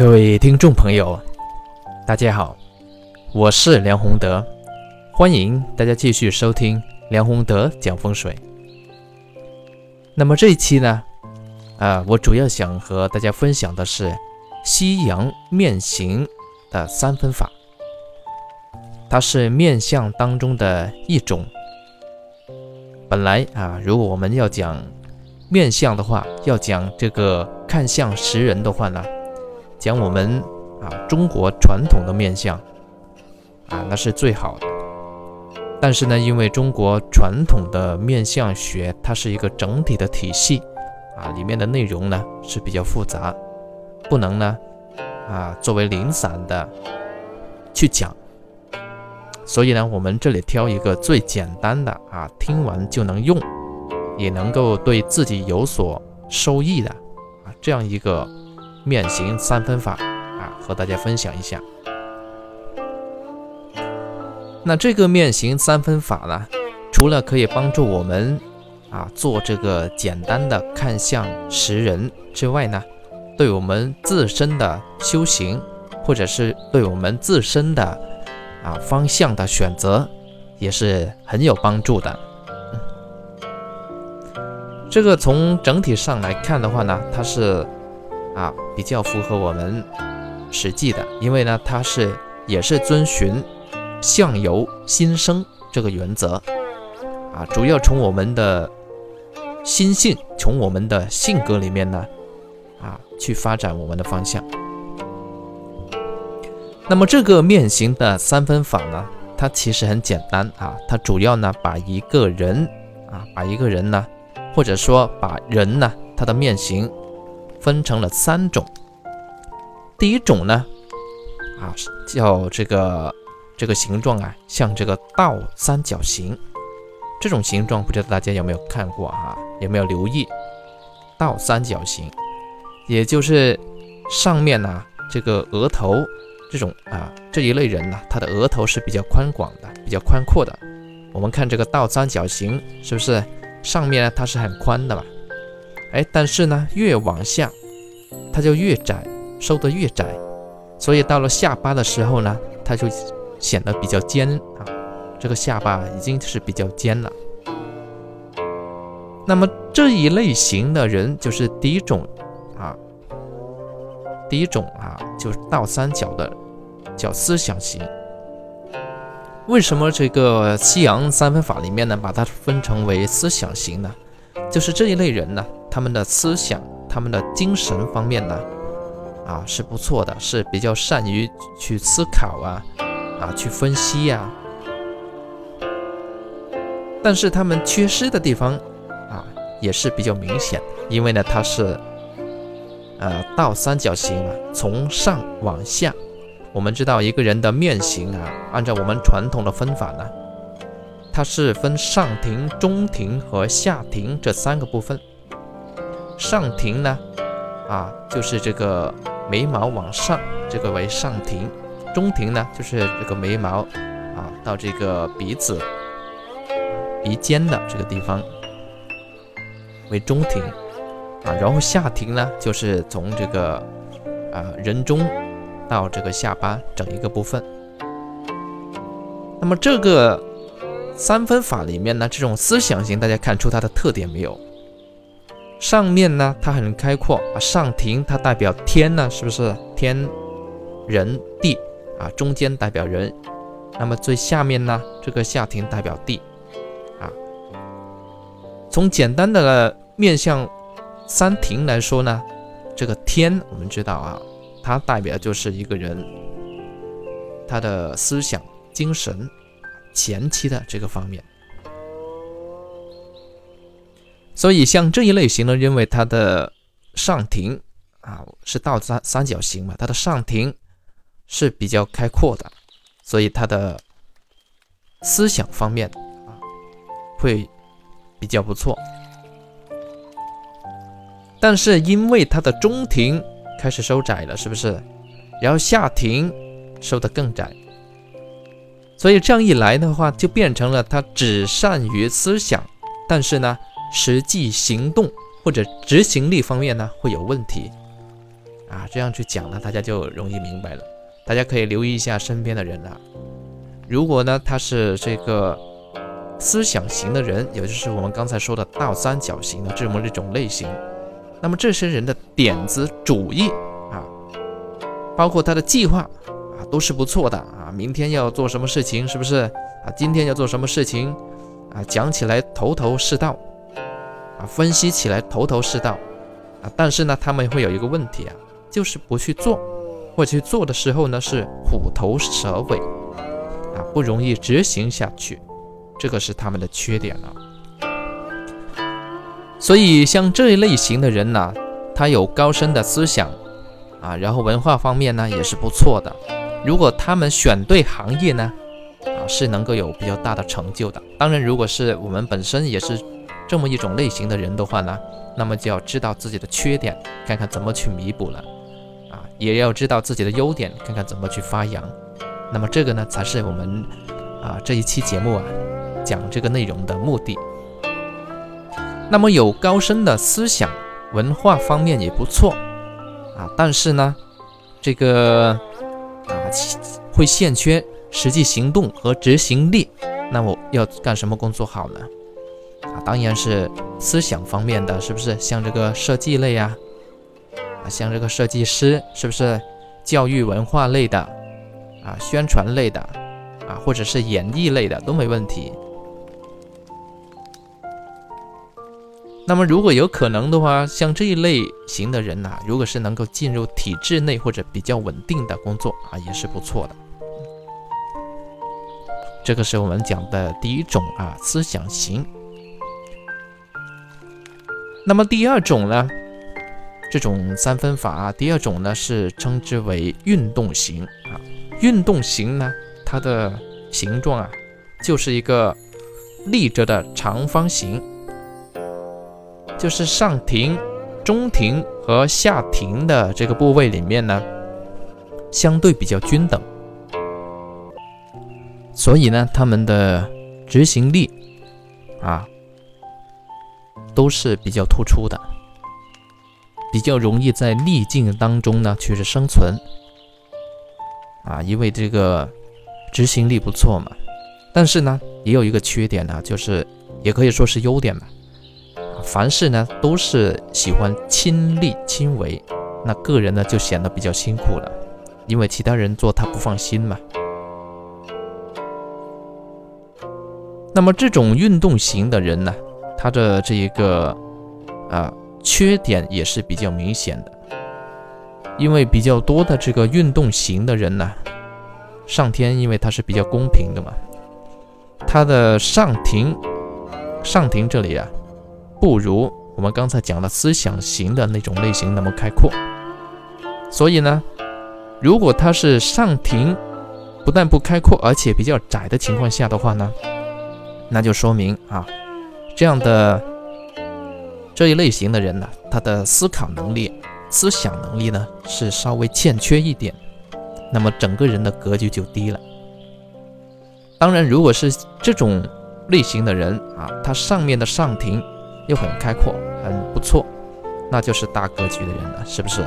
各位听众朋友，大家好，我是梁宏德，欢迎大家继续收听梁宏德讲风水。那么这一期呢，啊，我主要想和大家分享的是西洋面形的三分法，它是面相当中的一种。本来啊，如果我们要讲面相的话，要讲这个看相识人的话呢。讲我们啊中国传统的面相啊，那是最好的。但是呢，因为中国传统的面相学，它是一个整体的体系啊，里面的内容呢是比较复杂，不能呢啊作为零散的去讲。所以呢，我们这里挑一个最简单的啊，听完就能用，也能够对自己有所收益的啊这样一个。面型三分法啊，和大家分享一下。那这个面型三分法呢，除了可以帮助我们啊做这个简单的看相识人之外呢，对我们自身的修行，或者是对我们自身的啊方向的选择，也是很有帮助的。这个从整体上来看的话呢，它是。啊，比较符合我们实际的，因为呢，它是也是遵循相由心生这个原则啊，主要从我们的心性，从我们的性格里面呢啊去发展我们的方向。那么这个面型的三分法呢，它其实很简单啊，它主要呢把一个人啊，把一个人呢，或者说把人呢，他的面型。分成了三种，第一种呢，啊，叫这个这个形状啊，像这个倒三角形，这种形状不知道大家有没有看过啊？有没有留意？倒三角形，也就是上面呢，这个额头这种啊这一类人呢，他的额头是比较宽广的，比较宽阔的。我们看这个倒三角形，是不是上面呢它是很宽的嘛？哎，但是呢，越往下，它就越窄，收得越窄，所以到了下巴的时候呢，它就显得比较尖啊。这个下巴已经是比较尖了。那么这一类型的人就是第一种啊，第一种啊，就是倒三角的，叫思想型。为什么这个西洋三分法里面呢，把它分成为思想型呢？就是这一类人呢。他们的思想、他们的精神方面呢，啊是不错的，是比较善于去思考啊，啊去分析呀。但是他们缺失的地方啊，也是比较明显，因为呢，它是呃倒三角形啊，从上往下。我们知道一个人的面型啊，按照我们传统的分法呢，它是分上庭、中庭和下庭这三个部分。上庭呢，啊，就是这个眉毛往上，这个为上庭；中庭呢，就是这个眉毛啊到这个鼻子、鼻尖的这个地方为中庭啊。然后下庭呢，就是从这个啊人中到这个下巴整一个部分。那么这个三分法里面呢，这种思想型，大家看出它的特点没有？上面呢，它很开阔啊，上庭它代表天呢，是不是天人地啊？中间代表人，那么最下面呢，这个下庭代表地啊。从简单的面向三庭来说呢，这个天我们知道啊，它代表就是一个人他的思想、精神前期的这个方面。所以像这一类型呢，认为它的上庭啊是倒三三角形嘛，它的上庭是比较开阔的，所以它的思想方面啊会比较不错。但是因为它的中庭开始收窄了，是不是？然后下庭收得更窄，所以这样一来的话，就变成了他只善于思想，但是呢。实际行动或者执行力方面呢会有问题，啊，这样去讲呢，大家就容易明白了。大家可以留意一下身边的人啊，如果呢他是这个思想型的人，也就是我们刚才说的倒三角形的这么一种类型，那么这些人的点子主意啊，包括他的计划啊，都是不错的啊。明天要做什么事情，是不是啊？今天要做什么事情啊？讲起来头头是道啊，分析起来头头是道啊。但是呢，他们会有一个问题啊。就是不去做，或去做的时候呢是虎头蛇尾，啊，不容易执行下去，这个是他们的缺点了。所以像这一类型的人呢，他有高深的思想，啊，然后文化方面呢也是不错的。如果他们选对行业呢，啊，是能够有比较大的成就的。当然，如果是我们本身也是这么一种类型的人的话呢，那么就要知道自己的缺点，看看怎么去弥补了。啊也要知道自己的优点，看看怎么去发扬。那么这个呢，才是我们啊这一期节目啊讲这个内容的目的。那么有高深的思想，文化方面也不错啊，但是呢，这个啊会欠缺实际行动和执行力。那我要干什么工作好呢？当然是思想方面的，是不是？像这个设计类呀。啊，像这个设计师是不是教育文化类的啊，宣传类的啊，或者是演艺类的都没问题。那么如果有可能的话，像这一类型的人呐，如果是能够进入体制内或者比较稳定的工作啊，也是不错的。这个是我们讲的第一种啊，思想型。那么第二种呢？这种三分法啊，第二种呢是称之为运动型啊。运动型呢，它的形状啊，就是一个立着的长方形，就是上庭、中庭和下庭的这个部位里面呢，相对比较均等，所以呢，他们的执行力啊，都是比较突出的。比较容易在逆境当中呢去生存，啊，因为这个执行力不错嘛。但是呢，也有一个缺点呢，就是也可以说是优点吧。凡事呢都是喜欢亲力亲为，那个人呢就显得比较辛苦了，因为其他人做他不放心嘛。那么这种运动型的人呢，他的这一个啊。缺点也是比较明显的，因为比较多的这个运动型的人呢，上天因为他是比较公平的嘛，他的上庭，上庭这里啊，不如我们刚才讲的思想型的那种类型那么开阔，所以呢，如果他是上庭不但不开阔，而且比较窄的情况下的话呢，那就说明啊，这样的。这一类型的人呢，他的思考能力、思想能力呢是稍微欠缺一点，那么整个人的格局就低了。当然，如果是这种类型的人啊，他上面的上庭又很开阔，很不错，那就是大格局的人了，是不是？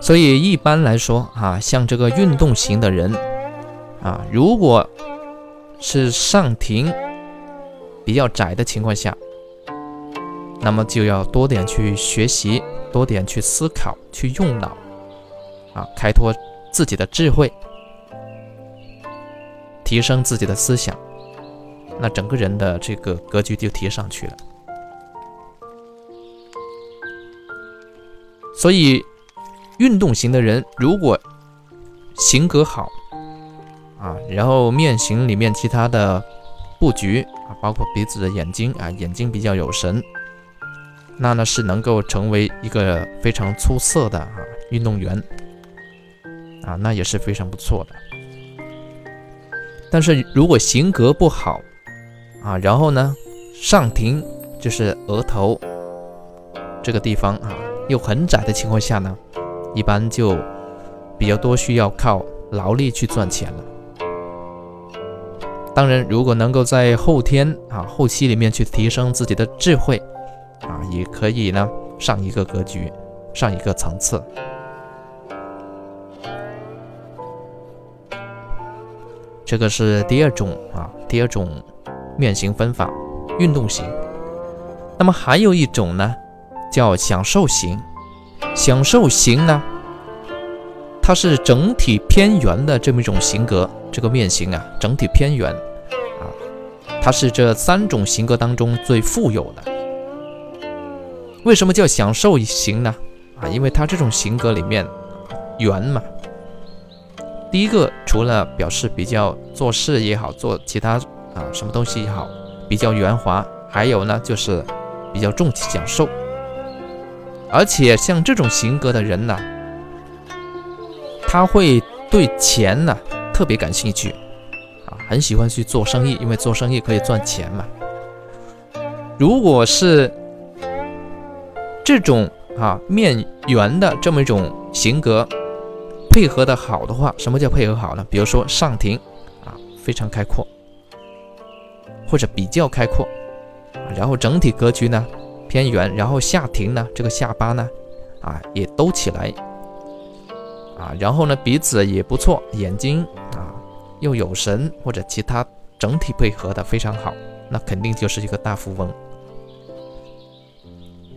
所以一般来说啊，像这个运动型的人啊，如果是上庭。比较窄的情况下，那么就要多点去学习，多点去思考，去用脑，啊，开拓自己的智慧，提升自己的思想，那整个人的这个格局就提上去了。所以，运动型的人如果性格好，啊，然后面型里面其他的。布局啊，包括鼻子的眼睛啊，眼睛比较有神，那呢是能够成为一个非常出色的啊运动员啊，那也是非常不错的。但是如果型格不好啊，然后呢上庭就是额头这个地方啊又很窄的情况下呢，一般就比较多需要靠劳力去赚钱了。当然，如果能够在后天啊后期里面去提升自己的智慧啊，也可以呢上一个格局，上一个层次。这个是第二种啊，第二种面型分法，运动型。那么还有一种呢，叫享受型。享受型呢，它是整体偏圆的这么一种型格，这个面型啊，整体偏圆啊，它是这三种型格当中最富有的。为什么叫享受型呢？啊，因为它这种型格里面圆嘛。第一个，除了表示比较做事也好，做其他啊什么东西也好，比较圆滑，还有呢就是比较重享受。而且像这种性格的人呢，他会对钱呢特别感兴趣啊，很喜欢去做生意，因为做生意可以赚钱嘛。如果是这种啊面圆的这么一种性格。配合的好的话，什么叫配合好呢？比如说上庭啊，非常开阔，或者比较开阔，然后整体格局呢偏圆，然后下庭呢这个下巴呢啊也兜起来啊，然后呢鼻子也不错，眼睛啊又有神或者其他整体配合的非常好，那肯定就是一个大富翁。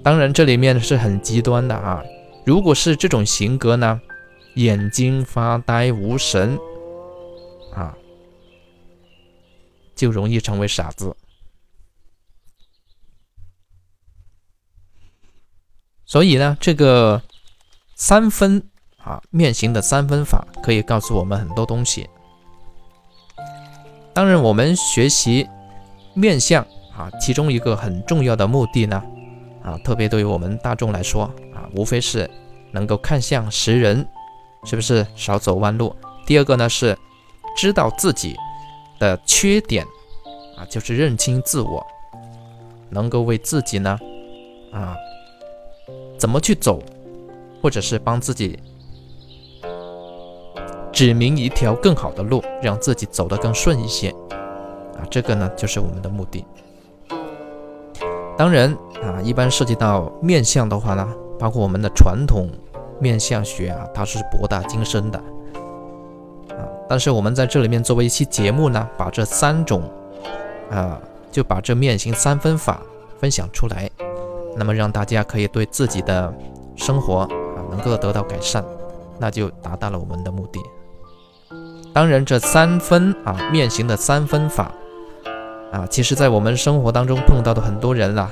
当然这里面是很极端的啊，如果是这种型格呢。眼睛发呆无神，啊，就容易成为傻子。所以呢，这个三分啊面型的三分法可以告诉我们很多东西。当然，我们学习面相啊，其中一个很重要的目的呢，啊，特别对于我们大众来说啊，无非是能够看相识人。是不是少走弯路？第二个呢是知道自己的缺点啊，就是认清自我，能够为自己呢啊怎么去走，或者是帮自己指明一条更好的路，让自己走得更顺一些啊。这个呢就是我们的目的。当然啊，一般涉及到面相的话呢，包括我们的传统。面相学啊，它是博大精深的啊。但是我们在这里面作为一期节目呢，把这三种啊，就把这面型三分法分享出来，那么让大家可以对自己的生活啊能够得到改善，那就达到了我们的目的。当然，这三分啊面型的三分法啊，其实在我们生活当中碰到的很多人啦。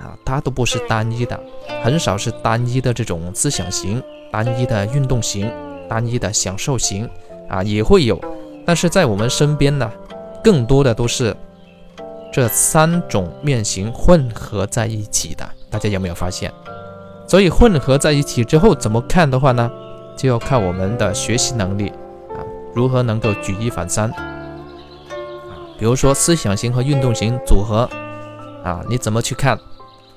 啊，他都不是单一的，很少是单一的这种思想型、单一的运动型、单一的享受型啊，也会有，但是在我们身边呢，更多的都是这三种面型混合在一起的。大家有没有发现？所以混合在一起之后怎么看的话呢，就要看我们的学习能力，如何能够举一反三啊。比如说思想型和运动型组合啊，你怎么去看？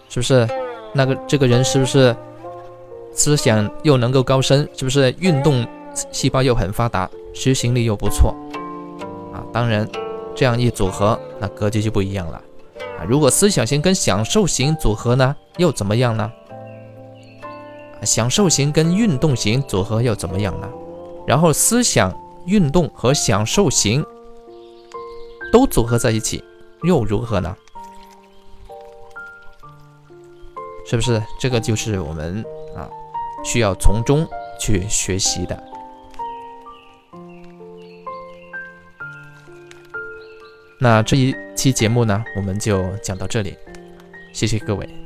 是不是那个这个人是不是思想又能够高深？是不是运动细胞又很发达，执行力又不错啊？当然，这样一组合，那格局就不一样了啊。如果思想型跟享受型组合呢，又怎么样呢？享受型跟运动型组合又怎么样呢？然后思想、运动和享受型都组合在一起，又如何呢？是不是这个就是我们啊需要从中去学习的？那这一期节目呢，我们就讲到这里，谢谢各位。